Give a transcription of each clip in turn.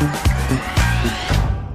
Thank you.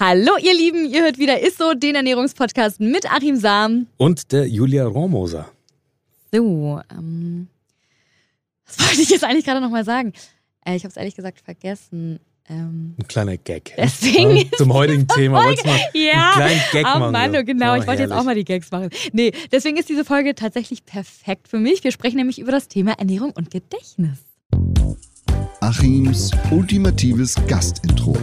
Hallo ihr Lieben, ihr hört wieder Isso, den Ernährungspodcast mit Achim Sam. Und der Julia Rohrmoser. So, ähm, was wollte ich jetzt eigentlich gerade nochmal sagen? Äh, ich habe es ehrlich gesagt vergessen. Ähm, Ein kleiner Gag. Deswegen ja, zum heutigen Thema. Folge, mal ja, einen kleinen Gag oh machen. Mann, so. oh, genau, Oh, ich wollte jetzt auch mal die Gags machen. Nee, deswegen ist diese Folge tatsächlich perfekt für mich. Wir sprechen nämlich über das Thema Ernährung und Gedächtnis. Achims ultimatives Gastintro.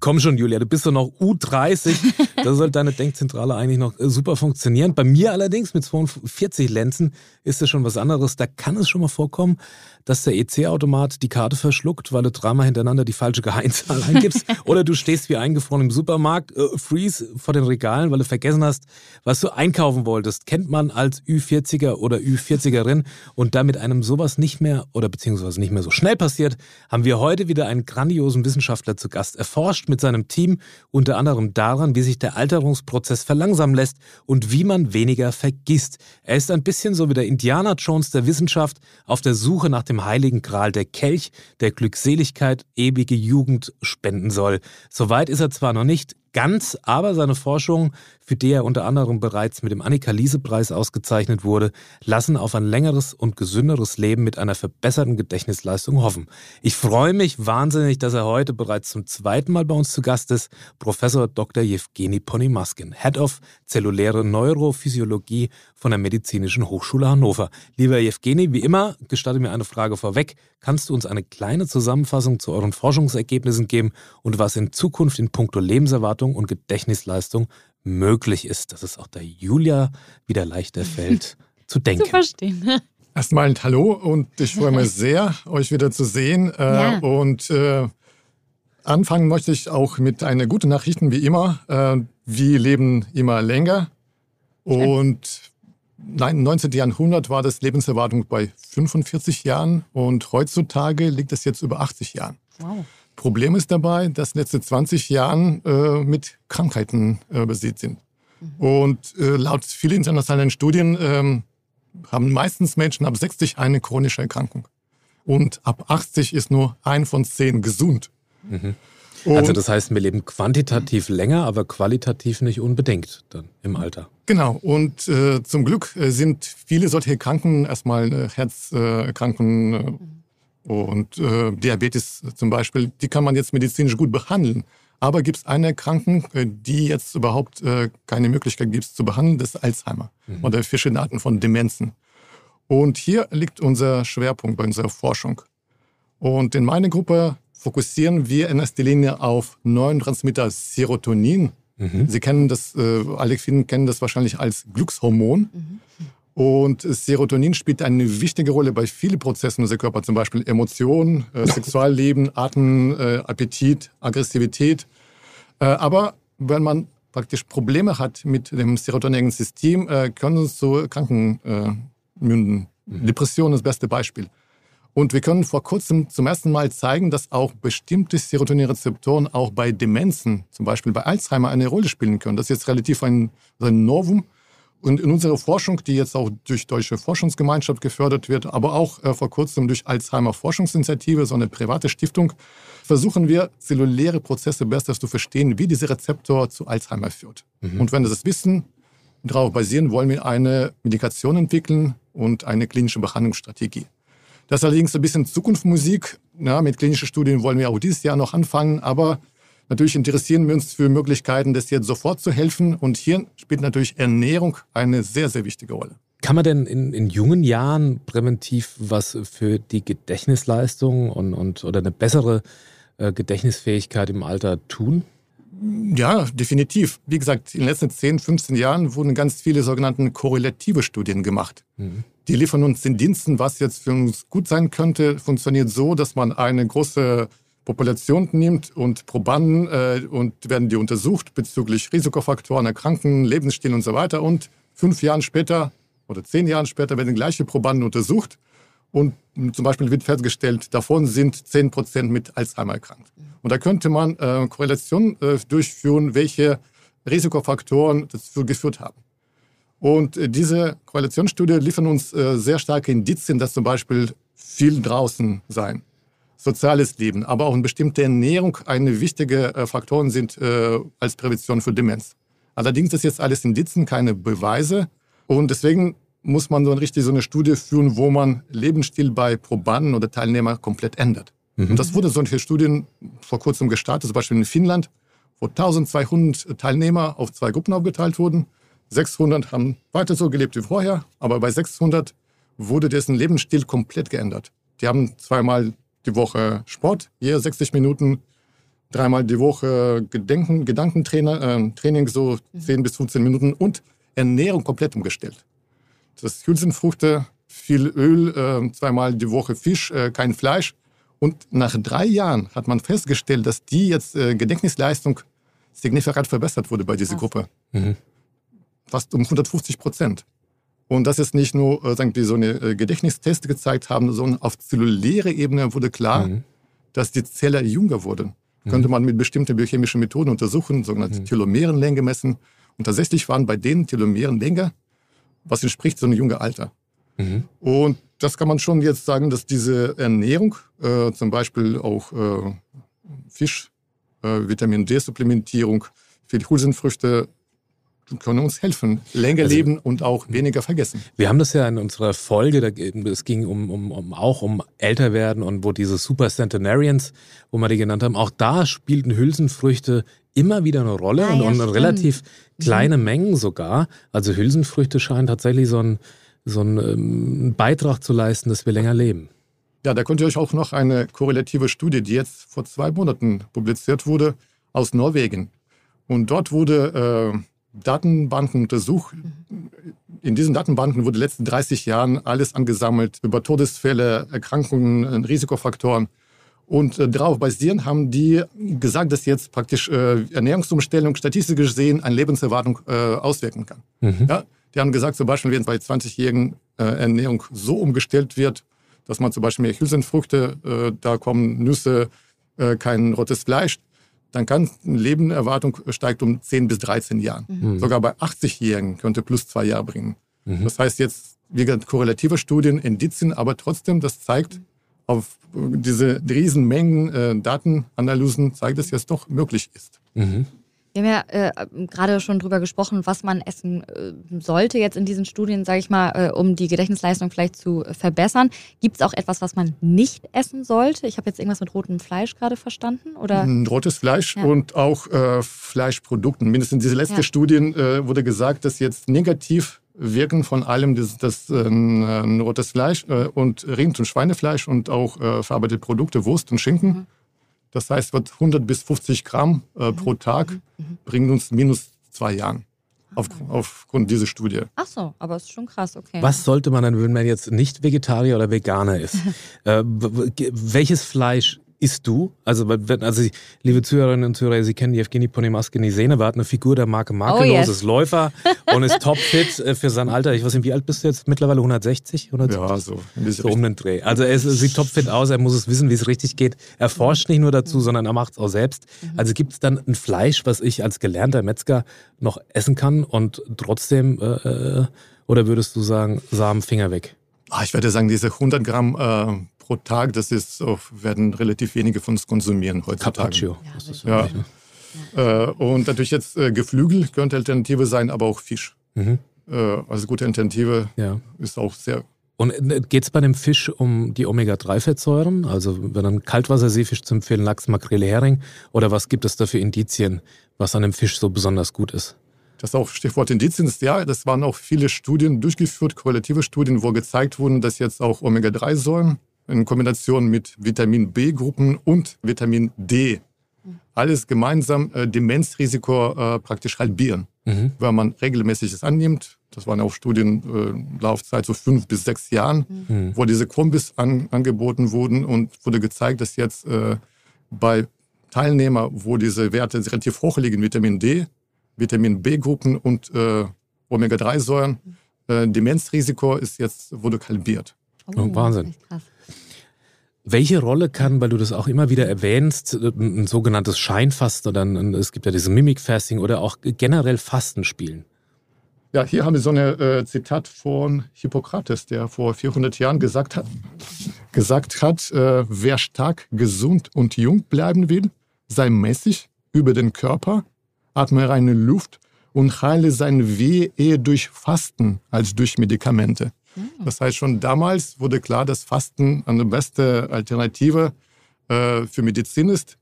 Komm schon, Julia, du bist doch noch U30. da soll deine Denkzentrale eigentlich noch äh, super funktionieren. Bei mir allerdings mit 42 Lenzen ist das schon was anderes. Da kann es schon mal vorkommen, dass der EC-Automat die Karte verschluckt, weil du dreimal hintereinander die falsche Geheimzahl eingibst. Oder du stehst wie eingefroren im Supermarkt, äh, freeze vor den Regalen, weil du vergessen hast, was du einkaufen wolltest. Kennt man als Ü40er oder Ü40erin. Und damit einem sowas nicht mehr oder beziehungsweise nicht mehr so schnell passiert, haben wir heute wieder einen grandiosen Wissenschaftler zu Gast erforscht mit seinem Team unter anderem daran, wie sich der Alterungsprozess verlangsamen lässt und wie man weniger vergisst. Er ist ein bisschen so wie der Indiana Jones der Wissenschaft auf der Suche nach dem heiligen Gral, der Kelch, der Glückseligkeit, ewige Jugend spenden soll. Soweit ist er zwar noch nicht ganz, aber seine Forschungen, für die er unter anderem bereits mit dem Annika-Liese-Preis ausgezeichnet wurde, lassen auf ein längeres und gesünderes Leben mit einer verbesserten Gedächtnisleistung hoffen. Ich freue mich wahnsinnig, dass er heute bereits zum zweiten Mal bei uns zu Gast ist, Professor Dr. Jewgeni Ponymaskin, Head of Zelluläre Neurophysiologie von der Medizinischen Hochschule Hannover. Lieber Jewgeni, wie immer, gestatte mir eine Frage vorweg. Kannst du uns eine kleine Zusammenfassung zu euren Forschungsergebnissen geben und was in Zukunft in puncto Lebenserwartung und Gedächtnisleistung möglich ist, dass es auch der Julia wieder leichter fällt zu denken. Zu verstehen. Erstmal ein Hallo und ich freue mich sehr, euch wieder zu sehen. Äh, Ja. Und äh, anfangen möchte ich auch mit einer guten Nachricht, wie immer. Äh, wir leben immer länger. Und nein, im 19. Jahrhundert war das Lebenserwartung bei 45 Jahren und heutzutage liegt es jetzt über 80 Jahren. Wow. Problem ist dabei, dass letzte 20 Jahren äh, mit Krankheiten äh, besät sind. Und äh, laut vielen internationalen Studien ähm, haben meistens Menschen ab 60 eine chronische Erkrankung. Und ab 80 ist nur ein von zehn gesund. Und, Also das heißt, wir leben quantitativ länger, aber qualitativ nicht unbedingt dann im Alter. genau. Und äh, zum Glück äh, sind viele solche Erkrankungen erstmal äh, Herzerkrankungen äh, und äh, Diabetes zum Beispiel, die kann man jetzt medizinisch gut behandeln. Aber gibt es eine Erkrankung, äh, die jetzt überhaupt äh, keine Möglichkeit gibt zu behandeln, das ist Alzheimer oder verschiedene Arten von Demenzen. Und hier liegt unser Schwerpunkt bei unserer Forschung. Und in meiner Gruppe fokussieren wir in erster Linie auf Neurotransmitter Serotonin. Sie kennen das, äh, alle Finnen kennen das wahrscheinlich als Glückshormon. Und Serotonin spielt eine wichtige Rolle bei vielen Prozessen unseres Körpers, zum Beispiel Emotionen, äh, Sexualleben, Atem, äh, Appetit, Aggressivität. Äh, aber wenn man praktisch Probleme hat mit dem serotoninischen System, äh, können es zu Kranken münden. Depression ist das beste Beispiel. Und wir können vor kurzem zum ersten Mal zeigen, dass auch bestimmte Serotoninrezeptoren auch bei Demenzen, zum Beispiel bei Alzheimer, eine Rolle spielen können. Das ist jetzt relativ ein, ein Novum. Und in unserer Forschung, die jetzt auch durch Deutsche Forschungsgemeinschaft gefördert wird, aber auch äh, vor kurzem durch Alzheimer Forschungsinitiative, so eine private Stiftung, versuchen wir, zelluläre Prozesse besser zu verstehen, wie dieser Rezeptor zu Alzheimer führt. Und wenn wir das wissen, darauf basieren, wollen wir eine Medikation entwickeln und eine klinische Behandlungsstrategie. Das ist allerdings ein bisschen Zukunftsmusik. Ja, mit klinischen Studien wollen wir auch dieses Jahr noch anfangen, aber natürlich interessieren wir uns für Möglichkeiten, das jetzt sofort zu helfen. Und hier spielt natürlich Ernährung eine sehr, sehr wichtige Rolle. Kann man denn in, in jungen Jahren präventiv was für die Gedächtnisleistung und, und oder eine bessere äh, Gedächtnisfähigkeit im Alter tun? Ja, definitiv. Wie gesagt, in den letzten 10, 15 Jahren wurden ganz viele sogenannte korrelative Studien gemacht. Mhm. Die liefern uns den Diensten, was jetzt für uns gut sein könnte, funktioniert so, dass man eine große Population nimmt und Probanden äh, und werden die untersucht bezüglich Risikofaktoren, Erkrankungen, Lebensstil und so weiter. Und fünf Jahre später oder zehn Jahre später werden gleiche Probanden untersucht und zum Beispiel wird festgestellt, davon sind 10 Prozent mit Alzheimer erkrankt. Und da könnte man äh, Korrelationen äh, durchführen, welche Risikofaktoren dazu geführt haben. Und äh, diese Korrelationsstudie liefern uns äh, sehr starke Indizien, dass zum Beispiel viel draußen sein, soziales Leben, aber auch eine bestimmte Ernährung eine wichtige äh, Faktoren sind äh, als Prävention für Demenz. Allerdings ist jetzt alles Indizien, keine Beweise. Und deswegen muss man so eine, richtig so eine Studie führen, wo man Lebensstil bei Probanden oder Teilnehmern komplett ändert. Mhm. Und das wurde solche Studien vor kurzem gestartet, zum Beispiel in Finnland, wo 1200 Teilnehmer auf zwei Gruppen aufgeteilt wurden. 600 haben weiter so gelebt wie vorher, aber bei 600 wurde dessen Lebensstil komplett geändert. Die haben zweimal die Woche Sport, je 60 Minuten, dreimal die Woche Gedenken, Gedankentraining, äh, so 10 mhm. bis 15 Minuten und Ernährung komplett umgestellt das Hülsenfrüchte, viel Öl, äh, zweimal die Woche Fisch, äh, kein Fleisch. Und nach drei Jahren hat man festgestellt, dass die jetzt äh, Gedächtnisleistung signifikant verbessert wurde bei dieser Ach. Gruppe. Mhm. Fast um 150 Prozent. Und das ist nicht nur, äh, sagen wir, so eine äh, Gedächtnisteste gezeigt haben, sondern auf zellulärer Ebene wurde klar, mhm. dass die Zelle jünger wurden. Mhm. Könnte man mit bestimmten biochemischen Methoden untersuchen, sogenannte mhm. Telomerenlänge messen. Und tatsächlich waren bei denen Telomerenlänge was entspricht so einem jungen Alter. Mhm. Und das kann man schon jetzt sagen, dass diese Ernährung, äh, zum Beispiel auch äh, Fisch, äh, Vitamin D-Supplementierung, viele Hülsenfrüchte, können uns helfen, länger also, leben und auch weniger vergessen. Wir haben das ja in unserer Folge, es ging um, um, um auch um Älterwerden und wo diese Super Centenarians, wo wir die genannt haben, auch da spielten Hülsenfrüchte immer wieder eine Rolle ah, und, ja, und relativ mhm. kleine mhm. Mengen sogar. Also Hülsenfrüchte scheinen tatsächlich so einen so einen ähm, Beitrag zu leisten, dass wir länger leben. Ja, da könnt ihr euch auch noch eine korrelative Studie, die jetzt vor zwei Monaten publiziert wurde, aus Norwegen. Und dort wurde äh, Datenbanken untersucht. In diesen Datenbanken wurde in den letzten 30 Jahren alles angesammelt über Todesfälle, Erkrankungen, Risikofaktoren. Und äh, darauf basierend haben die gesagt, dass jetzt praktisch äh, Ernährungsumstellung statistisch gesehen eine Lebenserwartung äh, auswirken kann. Mhm. Ja? Die haben gesagt, zum Beispiel, wenn bei 20-jährigen äh, Ernährung so umgestellt wird, dass man zum Beispiel mehr Hülsenfrüchte, äh, da kommen Nüsse, äh, kein rotes Fleisch, dann kann eine Lebenserwartung steigt um 10 bis 13 Jahren. Mhm. Sogar bei 80-Jährigen könnte plus zwei Jahre bringen. Mhm. Das heißt jetzt, wie gesagt, korrelative Studien, Indizien, aber trotzdem, das zeigt, auf diese Riesenmengen äh, Datenanalysen zeigt, dass es doch möglich ist. Mhm. Wir haben ja äh, gerade schon drüber gesprochen, was man essen äh, sollte jetzt in diesen Studien, sage ich mal, äh, um die Gedächtnisleistung vielleicht zu verbessern. Gibt es auch etwas, was man nicht essen sollte? Ich habe jetzt irgendwas mit rotem Fleisch gerade verstanden, oder? Rotes Fleisch ja. und auch äh, Fleischprodukten. Mindestens diese letzte ja. Studien äh, wurde gesagt, dass jetzt negativ wirken von allem das, das äh, rotes Fleisch und Rind- und Schweinefleisch und auch verarbeitete Produkte, Wurst und Schinken. Mhm. Das heißt, wird 100 bis 50 Gramm äh, mhm. pro Tag mhm. mhm. bringen uns minus zwei Jahren. Auf, ah. aufgrund dieser Studie. Ach so, aber ist schon krass, okay. Was sollte man dann, wenn man jetzt nicht Vegetarier oder Veganer ist? äh, welches Fleisch isst du? Also, wenn, also liebe Zuhörerinnen und Zuhörer, Sie kennen die Evgeny Ponimaske Sehne, war eine Figur der Marke Makellos, oh yes. ist Läufer und ist topfit äh, für sein Alter. Ich weiß nicht, wie alt bist du jetzt? Mittlerweile 160? 170? Ja, so. So um den Dreh. Also er ist, sieht topfit aus, er muss es wissen, wie es richtig geht. Er forscht nicht nur dazu, sondern er macht es auch selbst. Mhm. Also gibt es dann ein Fleisch, was ich als gelernter Metzger noch essen kann und trotzdem, äh, äh oder würdest du sagen, Samen, Finger weg? Ah, ich würde sagen, diese 100 Gramm äh, pro Tag, das ist, werden relativ wenige von uns konsumieren heutzutage. Carpaccio. Ja. ja. Äh, und natürlich jetzt äh, Geflügel könnte Alternative sein, aber auch Fisch. Mhm. Äh, also gute Alternative ja. ist auch sehr Und äh, geht es bei dem Fisch um die Omega-3-Fettsäuren? Also wenn ein Kaltwasserseefisch zu empfehlen, Lachs, Makrele, Hering? Oder was gibt es da für Indizien, was an dem Fisch so besonders gut ist? Das auch Stichwort Indizien ist ja, das waren auch viele Studien durchgeführt, korrelative Studien, wo gezeigt wurden, dass jetzt auch Omega-3-Säuren in Kombination mit Vitamin B-Gruppen und Vitamin D alles gemeinsam äh, Demenzrisiko äh, praktisch halbieren. Mhm. Wenn man regelmäßig es annimmt, das waren auch Studienlaufzeit äh, so fünf bis sechs Jahren, mhm. wo diese Kombis an, angeboten wurden und wurde gezeigt, dass jetzt äh, bei Teilnehmern, wo diese Werte relativ hoch liegen, Vitamin D, Vitamin B-Gruppen und äh, Omega-3-Säuren, äh, Demenzrisiko ist jetzt, wurde halbiert. Oh, oh Wahnsinn. Welche Rolle kann, weil du das auch immer wieder erwähnst, ein sogenanntes Scheinfasten oder ein, es gibt ja diese Mimik-Fasting oder auch generell Fasten spielen? Ja, hier haben wir so ein äh, Zitat von Hippokrates, der vor 400 Jahren gesagt hat, gesagt hat äh, wer stark, gesund und jung bleiben will, sei mäßig über den Körper, atme reine Luft und heile sein Weh eher durch Fasten als durch Medikamente. Mhm. Das heißt, schon damals wurde klar, dass Fasten eine beste Alternative äh, für Medizin ist.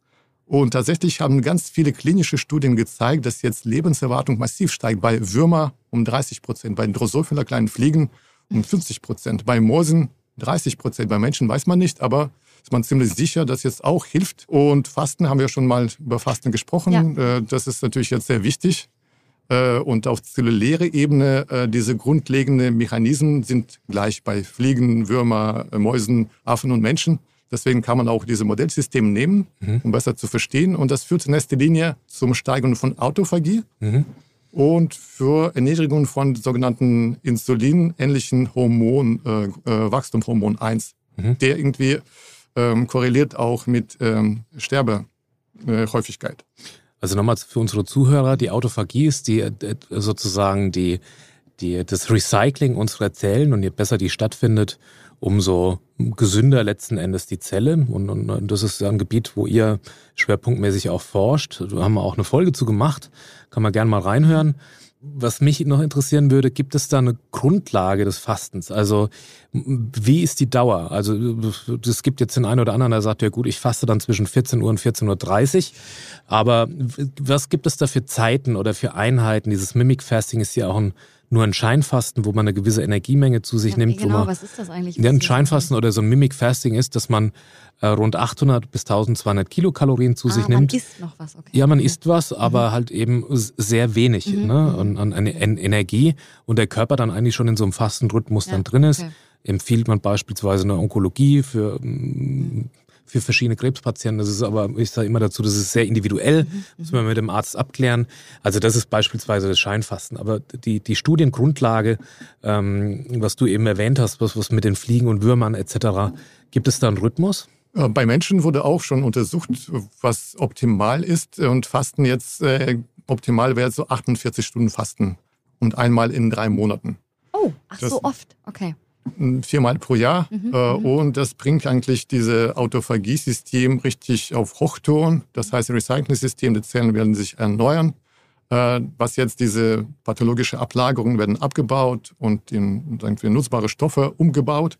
Und tatsächlich haben ganz viele klinische Studien gezeigt, dass jetzt Lebenserwartung massiv steigt. Bei Würmer um 30 Prozent, bei Drosophila kleinen Fliegen um 50 Prozent, bei Moosen 30 Prozent, bei Menschen weiß man nicht, aber ist man ziemlich sicher, dass jetzt auch hilft. Und Fasten haben wir schon mal über Fasten gesprochen. Ja. Äh, das ist natürlich jetzt sehr wichtig. Äh, und auf zelluläre Ebene äh, diese grundlegenden Mechanismen sind gleich bei Fliegen, Würmer, Mäusen, Affen und Menschen. Deswegen kann man auch diese Modellsysteme nehmen, mhm. um besser zu verstehen. Und das führt in erster Linie zum Steigern von Autophagie mhm. und für Erniedrigung von sogenannten insulinähnlichen Hormon, äh, äh, Wachstumhormon 1, mhm. der irgendwie ähm, korreliert auch mit ähm, Sterbehäufigkeit. Also nochmal für unsere Zuhörer, die Autophagie ist die äh, sozusagen die, die, das Recycling unserer Zellen und je besser die stattfindet, umso gesünder letzten Endes die Zelle. Und, und, und das ist ein Gebiet, wo ihr schwerpunktmäßig auch forscht. Da haben wir auch eine Folge zu gemacht. Kann man gerne mal reinhören. Was mich noch interessieren würde, gibt es da eine Grundlage des Fastens? Also wie ist die Dauer? Also es gibt jetzt den einen oder anderen, der sagt, ja gut, ich faste dann zwischen 14 Uhr und 14.30 Uhr. Aber was gibt es da für Zeiten oder für Einheiten? Dieses Mimic Fasting ist ja auch ein nur ein Scheinfasten, wo man eine gewisse Energiemenge zu sich ja, nimmt. Genau, wo man, was ist das eigentlich? Ja, ein Scheinfasten oder so ein Mimic Fasting ist, dass man äh, rund 800 bis 1200 Kilokalorien zu ah, sich nimmt. Man isst noch was, okay. Ja, man isst was, aber mhm. halt eben sehr wenig mhm. ne? und, und an, an Energie und der Körper dann eigentlich schon in so einem Fastenrhythmus ja, dann drin ist. Okay empfiehlt man beispielsweise eine Onkologie für mm, für verschiedene Krebspatienten. Das ist aber, ich sage immer dazu, das ist sehr individuell, mhm. muss man mit dem Arzt abklären. Also das ist beispielsweise das Scheinfasten. Aber die, die Studiengrundlage, ähm, was du eben erwähnt hast, was, was mit den Fliegen und Würmern etc., gibt es da einen Rhythmus? Bei Menschen wurde auch schon untersucht, was optimal ist. Und Fasten jetzt, äh, optimal wäre so 48 Stunden Fasten und einmal in drei Monaten. Oh, ach das, so oft, okay viermal pro Jahr. Mhm, äh, mhm. und das bringt eigentlich dieses Autophagie-System richtig auf Hochton. Das heißt, Recycling-System, die Zellen werden sich erneuern. Äh, was jetzt diese pathologische Ablagerungen werden abgebaut und in wir, nutzbare Stoffe umgebaut.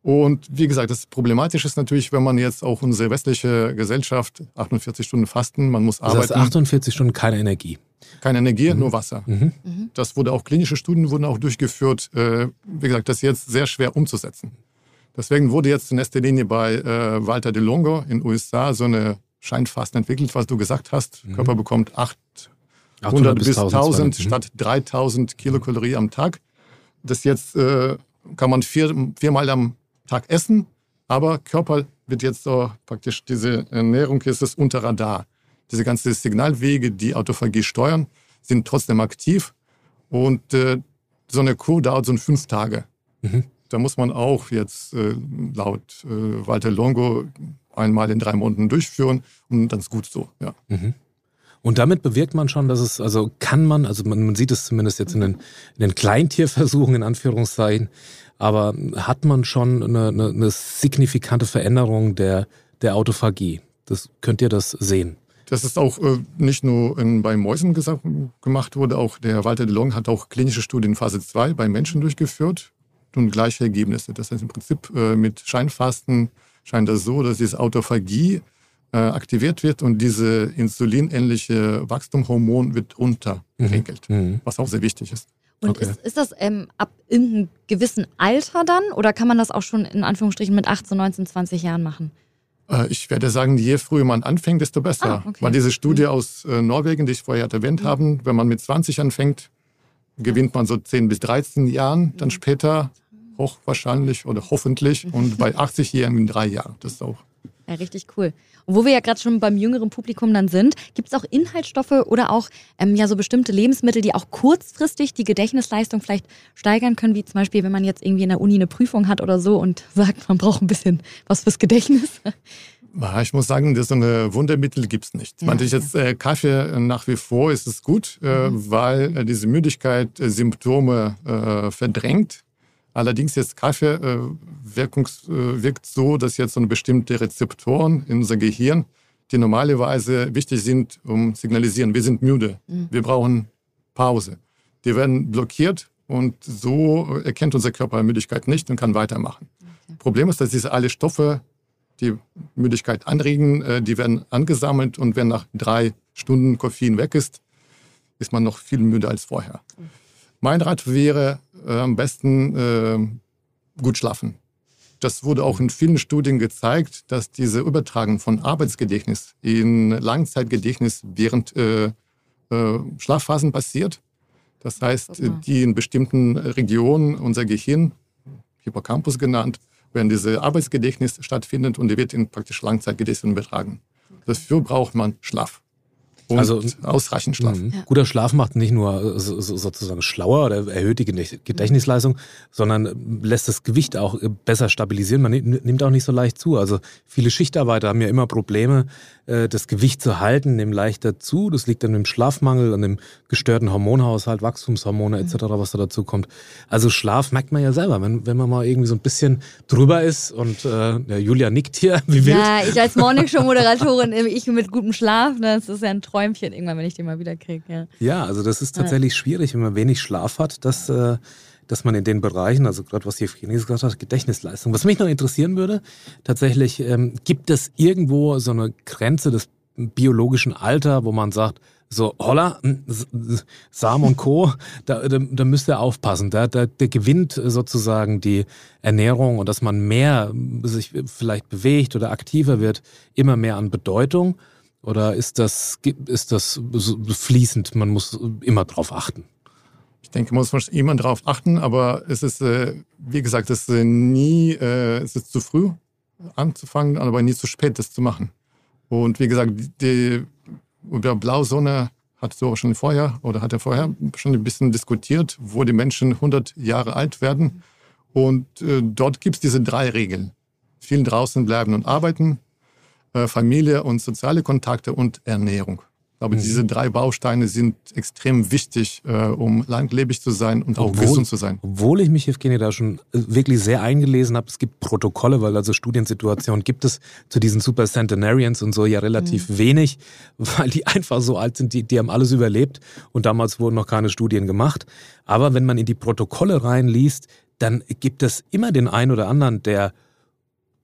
Und wie gesagt, das Problematische ist natürlich, wenn man jetzt auch unsere westliche Gesellschaft 48 Stunden fasten, man muss das arbeiten. Heißt 48 Stunden keine Energie. Keine Energie, mhm. nur Wasser. Mhm. mhm. Das wurde auch, klinische Studien wurden auch durchgeführt. Äh, wie gesagt, das ist jetzt sehr schwer umzusetzen. Deswegen wurde jetzt in erster Linie bei äh, Walter de Longo in den USA so eine Scheinfasten entwickelt, was du gesagt hast. Mhm. Körper bekommt 800 bis 1000 mhm. statt 3000 Kilokalorien am Tag. Das jetzt äh, kann man vier, viermal am Tag essen, aber Körper wird jetzt so praktisch, diese Ernährung ist es unter Radar diese ganzen Signalwege, die Autophagie steuern, sind trotzdem aktiv. Und äh, so eine Kur dauert so fünf Tage. Mhm. Da muss man auch jetzt äh, laut äh, Walter Longo einmal in drei Monaten durchführen und dann ist gut so. Ja. Mhm. Und damit bewirkt man schon, dass es, also kann man, also man, man sieht es zumindest jetzt in den, in den Kleintierversuchen in Anführungszeichen, aber hat man schon eine, eine, eine signifikante Veränderung der, der Autophagie? Das könnt ihr das sehen? Das ist auch äh, nicht nur in, bei Mäusen gesagt, gemacht wurde, auch der Walter de Long hat auch klinische Studien Phase 2 bei Menschen durchgeführt. und gleiche Ergebnisse. Das heißt im Prinzip äh, mit Scheinfasten scheint das so, dass diese Autophagie äh, aktiviert wird und diese insulinähnliche Wachstumhormon wird runtergeregelt, mhm. was auch sehr wichtig ist. Und okay. ist, ist, das ähm, ab irgendeinem gewissen Alter dann oder kann man das auch schon in Anführungsstrichen mit 18, 19, 20 Jahren machen? Äh, ich werde sagen, je früher man anfängt, desto besser. Ah, okay. Weil diese Studie mhm. aus äh, Norwegen, die ich vorher erwähnt mhm. habe, wenn man mit 20 anfängt, gewinnt man so 10 bis 13 Jahren, dann mhm. später hochwahrscheinlich oder hoffentlich und bei 80-Jährigen in drei Jahren. Das ist auch. Ja, richtig cool. Und wo wir ja gerade schon beim jüngeren Publikum dann sind, gibt es auch Inhaltsstoffe oder auch ähm, ja so bestimmte Lebensmittel, die auch kurzfristig die Gedächtnisleistung vielleicht steigern können, wie zum Beispiel, wenn man jetzt irgendwie in der Uni eine Prüfung hat oder so und sagt, man braucht ein bisschen was fürs Gedächtnis. Ich muss sagen, so eine Wundermittel gibt es nicht. Ja, ich jetzt äh, Kaffee nach wie vor ist es gut, äh, mhm. weil äh, diese Müdigkeit äh, Symptome äh, verdrängt. Allerdings jetzt Kaffee äh, wirkungs, wirkt so, dass jetzt so bestimmte Rezeptoren in unser Gehirn, die normalerweise wichtig sind, um signalisieren, wir sind müde, mhm. wir brauchen Pause. Die werden blockiert und so erkennt unser Körper Müdigkeit nicht und kann weitermachen. Okay. Problem ist, dass diese alle Stoffe die Müdigkeit anregen, äh, die werden angesammelt und wenn nach drei Stunden Koffein weg ist, ist man noch viel müder als vorher. Mein Rat wäre äh, am besten äh, gut schlafen. Das wurde auch in vielen Studien gezeigt, dass diese Übertragung von Arbeitsgedächtnis in Langzeitgedächtnis während äh, äh, Schlafphasen passiert. Das heißt, die in bestimmten Regionen unser Gehirn, Hippocampus genannt, wenn diese Arbeitsgedächtnis stattfindet und die wird in praktisch Langzeitgedächtnis übertragen. Dafür braucht man Schlaf. Und also ausreichend Schlaf. Ja. Guter Schlaf macht nicht nur sozusagen schlauer oder erhöht die Gedächtnisleistung, sondern lässt das Gewicht auch besser stabilisieren. Man nimmt auch nicht so leicht zu. Also viele Schichtarbeiter haben ja immer Probleme, äh, das Gewicht zu halten, nehmen leichter zu. Das liegt dann im Schlafmangel, an dem gestörten Hormonhaushalt, Wachstumshormone etc., mhm. was da dazu kommt. Also Schlaf merkt man ja selber, wenn, wenn man mal irgendwie so ein bisschen drüber ist und äh, Julia nickt hier, wie wild. Ja, ich als Morningshow-Moderatorin, ich mit gutem Schlaf, ne, das ist ja ein Träumchen irgendwann, wenn ich den mal wieder kriege. Ja. ja, also das ist tatsächlich ja. schwierig, wenn man wenig Schlaf hat, dass, äh, dass man in den Bereichen, also gerade was Evgeny gesagt hat, Gedächtnisleistung. Was mich noch interessieren würde, tatsächlich, ähm, gibt es irgendwo so eine Grenze des biologischen Alter, wo man sagt, so, holla, Sam und Co., da, da, da müsst ihr aufpassen. Da, da, der gewinnt sozusagen die Ernährung und dass man mehr sich vielleicht bewegt oder aktiver wird, immer mehr an Bedeutung. Oder ist das, ist das fließend? Man muss immer drauf achten. Ich denke, muss man immer drauf achten, aber es ist, äh, wie gesagt, es ist nie, äh, es ist zu früh anzufangen, aber nie zu spät, das zu machen. Und wie gesagt, die, über Blausonne hat so schon vorher oder hat er vorher schon ein bisschen diskutiert, wo die Menschen 100 Jahre alt werden. Und äh, dort gibt es diese drei Regeln. Viel draußen bleiben und arbeiten, Familie und soziale Kontakte und Ernährung. Ich glaube, mhm. diese drei Bausteine sind extrem wichtig, äh, um langlebig zu sein und auch obwohl, gesund zu sein. Obwohl ich mich, Evgeny, da schon äh, wirklich sehr eingelesen habe, es gibt Protokolle, weil also Studiensituationen gibt es zu diesen Super Centenarians und so ja relativ mhm. wenig, weil die einfach so alt sind, die, die haben alles überlebt und damals wurden noch keine Studien gemacht. Aber wenn man in die Protokolle reinliest, dann gibt es immer den einen oder anderen, der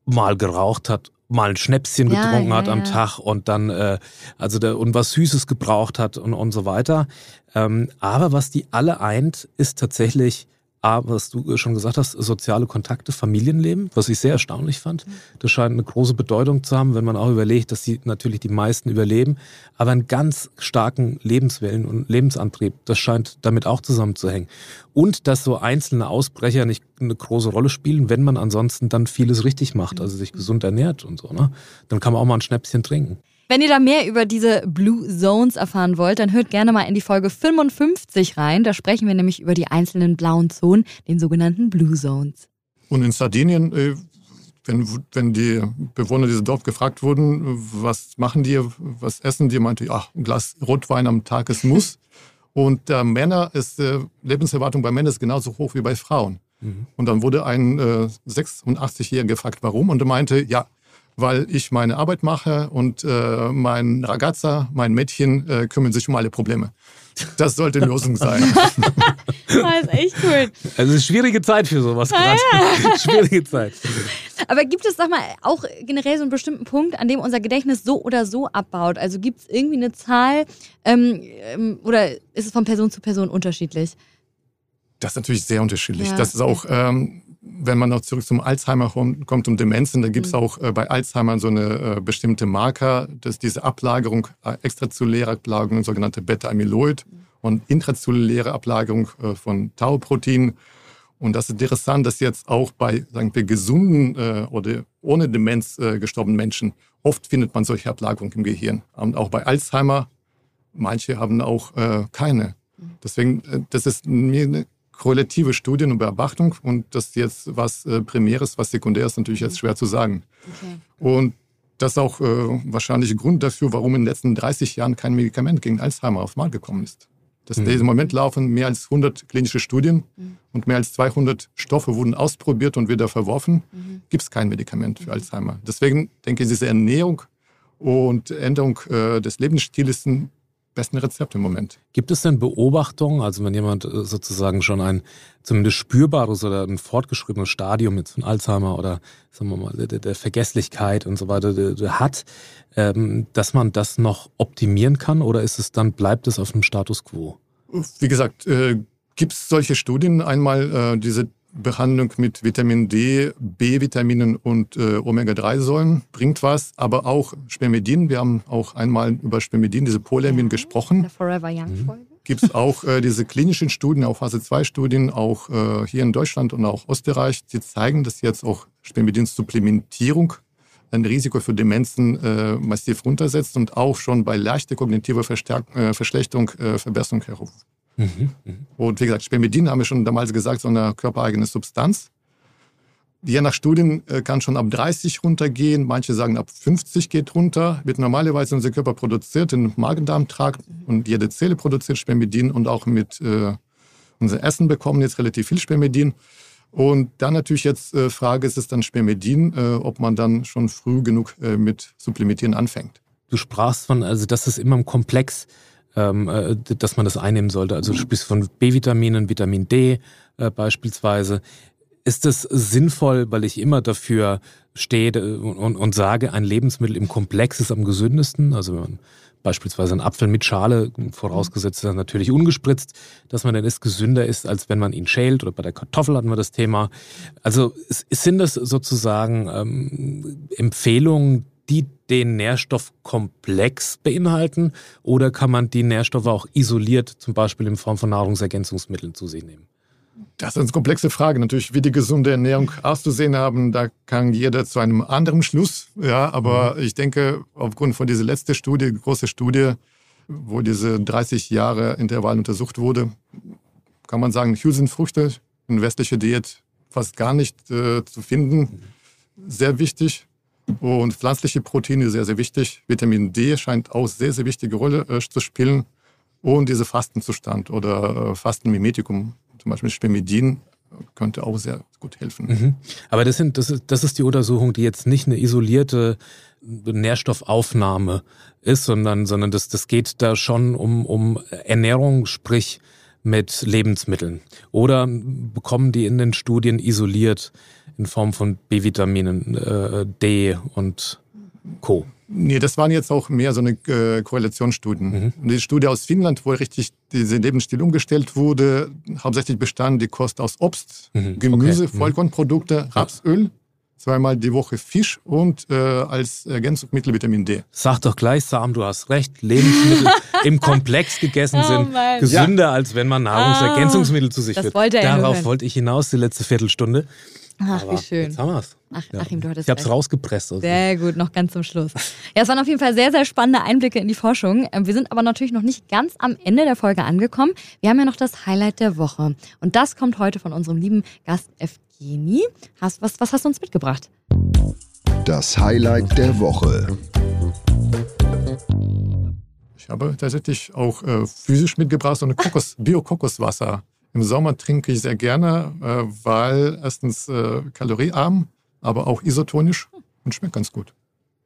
mal geraucht hat mal ein Schnäpschen ja, getrunken ja, hat am ja. Tag und dann äh, also der, und was Süßes gebraucht hat und, und so weiter. Ähm, aber was die alle eint, ist tatsächlich A, was du schon gesagt hast, soziale Kontakte, Familienleben, was ich sehr erstaunlich fand. Das scheint eine große Bedeutung zu haben, wenn man auch überlegt, dass sie natürlich die meisten überleben, aber einen ganz starken Lebenswillen und Lebensantrieb, das scheint damit auch zusammenzuhängen. Und dass so einzelne Ausbrecher nicht eine große Rolle spielen, wenn man ansonsten dann vieles richtig macht, also sich gesund ernährt und so, ne? Dann kann man auch mal ein Schnäpschen trinken. Wenn ihr da mehr über diese Blue Zones erfahren wollt, dann hört gerne mal in die Folge 55 rein. Da sprechen wir nämlich über die einzelnen blauen Zonen, den sogenannten Blue Zones. Und in Sardinien, äh, wenn, wenn die Bewohner dieses Dorf gefragt wurden, was machen die, was essen die, meinte ich, ach, ein Glas Rotwein am Tag ist Muss. Und der Männer ist, äh, Lebenserwartung bei Männern ist genauso hoch wie bei Frauen. Mhm. Und dann wurde ein äh, 86-Jähriger gefragt, warum? Und er meinte, ja, weil ich meine Arbeit mache und äh, mein Ragazza, mein Mädchen äh, kümmern sich um alle Probleme. Das sollte die Lösung sein. das ist echt cool. Also eine schwierige Zeit für sowas gerade. Ja. schwierige Zeit. Aber gibt es, sag mal, auch generell so einen bestimmten Punkt, an dem unser Gedächtnis so oder so abbaut? Also gibt es irgendwie eine Zahl ähm, ähm, oder ist es von Person zu Person unterschiedlich? Das ist natürlich sehr unterschiedlich. Ja. Das ist auch, ähm, wenn man noch zurück zum Alzheimer kommt, um Demenzen, da gibt es mhm. auch äh, bei Alzheimer so eine äh, bestimmte Marker, dass diese Ablagerung, äh, extrazelluläre Ablagerung, sogenannte Beta-Amyloid mhm. und intrazelluläre Ablagerung äh, von Tau-Protein. Und das ist interessant, dass jetzt auch bei, sagen wir, gesunden äh, oder ohne Demenz äh, gestorbenen Menschen oft findet man solche Ablagerungen im Gehirn. Und auch bei Alzheimer, manche haben auch keine. Mhm. Deswegen, das ist mir eine korrelative Studien und Beobachtung und das jetzt was äh, Primäres, was Sekundäres, natürlich jetzt schwer zu sagen. Okay. Und das ist auch äh, wahrscheinlich ein Grund dafür, warum in den letzten 30 Jahren kein Medikament gegen Alzheimer aufs Markt gekommen ist. Dass mhm. im Moment laufen mehr als 100 klinische Studien mhm. und mehr als 200 Stoffe wurden ausprobiert und wieder verworfen. Mhm. Gibt es kein Medikament für mhm. Alzheimer. Deswegen denke ich, diese Ernährung und Änderung äh, des Lebensstils sind besten Rezept im Moment. Gibt es denn Beobachtungen, also wenn jemand äh, sozusagen schon ein zumindest spürbares oder ein fortgeschrittenes Stadium jetzt von Alzheimer oder sagen wir mal der, der Vergesslichkeit und so weiter hat, ähm, dass man das noch optimieren kann oder ist es dann bleibt es auf dem Status quo? Wie gesagt, äh, gibt es solche Studien einmal äh, diese Behandlung mit Vitamin D, B-Vitaminen und äh, Omega-3-Säuren bringt was, aber auch Spermidin. Wir haben auch einmal über Spermidin, diese Polyamid, ja, gesprochen. Der Forever Young-Folge. Mhm. Gibt es auch äh, diese klinischen Studien, auch Phase-2-Studien, auch äh, hier in Deutschland und auch Österreich, die zeigen, dass jetzt auch Spermidin-Supplementierung ein Risiko für Demenzen äh, massiv runtersetzt und auch schon bei leichter kognitiver Verstärk äh, Verschlechterung äh, Verbesserung herruft. Mhm, mh. Und wie gesagt, Spermidin haben wir schon damals gesagt, so eine körpereigene Substanz. Je nach Studien äh, kann schon ab 30 runtergehen, manche sagen ab 50 geht runter, wird normalerweise unser Körper produziert im Magen-Darm-Trakt und jede Zelle produziert Spermidin und auch mit äh, unser Essen bekommen jetzt relativ viel Spermidin. Und dann natürlich jetzt äh, Frage ist es dann Spermidin, äh, ob man dann schon früh genug äh, mit Supplementieren anfängt. Du sprachst von, also das ist immer im Komplex ähm, äh, dass man das einnehmen sollte. Also du sprichst von B-Vitaminen, Vitamin D äh, beispielsweise. Ist es sinnvoll, weil ich immer dafür stehe und, und, sage, ein Lebensmittel im Komplex ist am gesündesten? Also wenn man beispielsweise einen Apfel mit Schale, vorausgesetzt ist natürlich ungespritzt, dass man dann ist gesünder ist, als wenn man ihn schält oder bei der Kartoffel hatten wir das Thema. Also sind das sozusagen ähm, Empfehlungen, die den Nährstoffkomplex beinhalten oder kann man die Nährstoffe auch isoliert, zum Beispiel in Form von Nahrungsergänzungsmitteln zu sich nehmen? Das ist eine komplexe Frage. Natürlich, wie die gesunde Ernährung auszusehen haben, da kann jeder zu einem anderen Schluss. Ja, aber mhm. ich denke, aufgrund von dieser letzten Studie, große Studie, wo diese 30 Jahre Intervall untersucht wurde, kann man sagen, Hülsenfrüchte in westlicher Diät fast gar nicht äh, zu finden. Mhm. Sehr wichtig. Und pflanzliche Proteine sehr, sehr wichtig. Vitamin D scheint auch sehr, sehr wichtige Rolle äh, zu spielen. Und dieser Fastenzustand oder äh, Fastenmimetikum, zum Beispiel Spermidin, könnte auch sehr gut helfen. Mhm. Aber das, sind, das, ist, das ist die Untersuchung, die jetzt nicht eine isolierte Nährstoffaufnahme ist, sondern, sondern das, das geht da schon um, um Ernährung, sprich mit Lebensmitteln. Oder bekommen die in den Studien isoliert in Form von B-Vitaminen, äh, D und Co. Nee, das waren jetzt auch mehr so eine äh, Korrelationsstudien. Mhm. Die Studie aus Finnland, wo richtig dieser Lebensstil umgestellt wurde, hauptsächlich bestand die Kost aus Obst, mhm. Gemüse, okay. Mhm. Vollkornprodukte, Rapsöl, zweimal die Woche Fisch und äh, als Ergänzungsmittel Vitamin D. Sag doch gleich, Sam, du hast recht. Lebensmittel im Komplex gegessen oh sind oh gesünder, ja. als wenn man Nahrungsergänzungsmittel oh, zu sich führt. Wollte Darauf wollte ich hinaus die letzte Viertelstunde. Ach, Aber wie schön. Jetzt haben wir's. Ach, ja. Achim, du hattest Ich hab's recht. rausgepresst. Also. Sehr gut, noch ganz zum Schluss. Ja, es waren auf jeden Fall sehr, sehr spannende Einblicke in die Forschung. Ähm, wir sind aber natürlich noch nicht ganz am Ende der Folge angekommen. Wir haben ja noch das Highlight der Woche. Und das kommt heute von unserem lieben Gast Evgeni. Hast, was, was hast du uns mitgebracht? Das Highlight der Woche. Ich habe tatsächlich auch äh, physisch mitgebracht so eine Kokos, Bio-Kokoswasser. Im Sommer trinke ich sehr gerne, äh, weil erstens äh, kaloriearm, aber auch isotonisch und schmeckt ganz gut.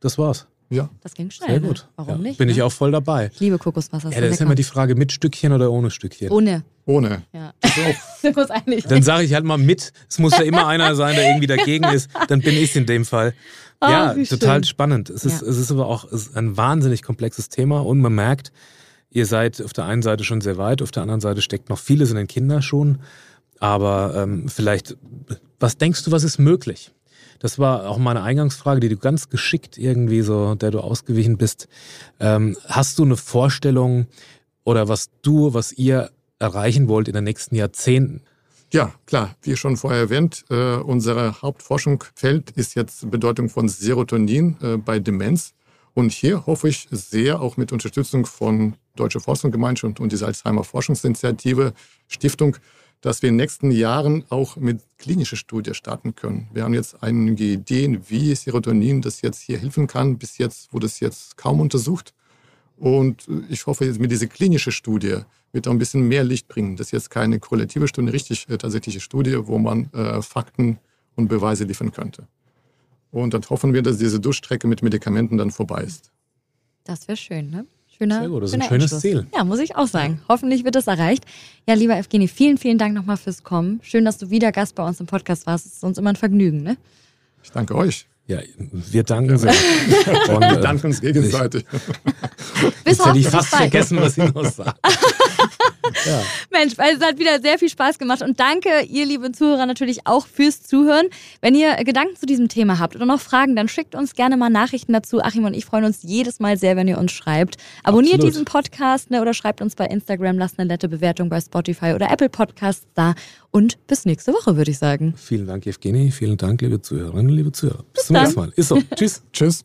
das war's. Ja. Das ging schnell. Sehr ne? gut. Warum ja, nicht? Bin ne? ich auch voll dabei. Ich liebe Kokoswasser. Ja, das ist immer die Frage, mit Stückchen oder ohne Stückchen. Ohne. Ohne. Ja. Muss eigentlich. Dann sage ich halt mal mit. Es muss ja immer einer sein, der irgendwie dagegen ist. Dann bin ich in dem Fall. Ah, ja, total schön. spannend. Es ist, Ja. es ist aber auch es ist ein wahnsinnig komplexes Thema und man merkt, ihr seid auf der einen Seite schon sehr weit, auf der anderen Seite steckt noch vieles in den Kinderschuhen. Aber ähm, vielleicht, was denkst du, was ist möglich? Das war auch meine Eingangsfrage, die du ganz geschickt irgendwie so, der du ausgewichen bist. Ähm, hast du eine Vorstellung oder was du, was ihr erreichen wollt in den nächsten Jahrzehnten? Ja, klar. Wie schon vorher erwähnt, äh, unser Hauptforschungsfeld ist jetzt Bedeutung von Serotonin äh, bei Demenz. Und hier hoffe ich sehr, auch mit Unterstützung von Deutsche Forschungsgemeinschaft und dieser Alzheimer Forschungsinitiative Stiftung, dass wir in den nächsten Jahren auch mit klinischer Studie starten können. Wir haben jetzt einige Ideen, wie Serotonin das jetzt hier helfen kann. Bis jetzt wurde es jetzt kaum untersucht. Und äh, ich hoffe, jetzt mit dieser klinischen Studie wird auch ein bisschen mehr Licht bringen. Das ist jetzt keine korrelative Studie, richtig äh, tatsächliche Studie, wo man äh, Fakten und Beweise liefern könnte. Und dann hoffen wir, dass diese Durchstrecke mit Medikamenten dann vorbei ist. Das wäre schön, ne? Schöner, Sehr gut, das ist ein schönes Abschluss. Ziel. Ja, muss ich auch sagen. Hoffentlich wird das erreicht. Ja, lieber Evgeny, vielen, vielen Dank nochmal fürs Kommen. Schön, dass du wieder Gast bei uns im Podcast warst. Es ist uns immer ein Vergnügen, ne? Ich danke euch. Ja, wir danken sehr. Und, Wir äh, danken uns gegenseitig. Bis Jetzt hätte ich fast vergessen, was ich noch sage. ja. Mensch, weil es hat wieder sehr viel Spaß gemacht und danke ihr lieben Zuhörer natürlich auch fürs Zuhören. Wenn ihr Gedanken zu diesem Thema habt oder noch Fragen, dann schickt uns gerne mal Nachrichten dazu. Achim und ich freuen uns jedes Mal sehr, wenn ihr uns schreibt. Abonniert Absolut. diesen Podcast ne, oder schreibt uns bei Instagram, lasst eine nette Bewertung bei Spotify oder Apple Podcasts da und bis nächste Woche, würde ich sagen. Vielen Dank, Evgeny. Vielen Dank, liebe Zuhörerinnen, liebe Zuhörer. Bis zum dann. nächsten Mal. Ist so. Tschüss. Tschüss.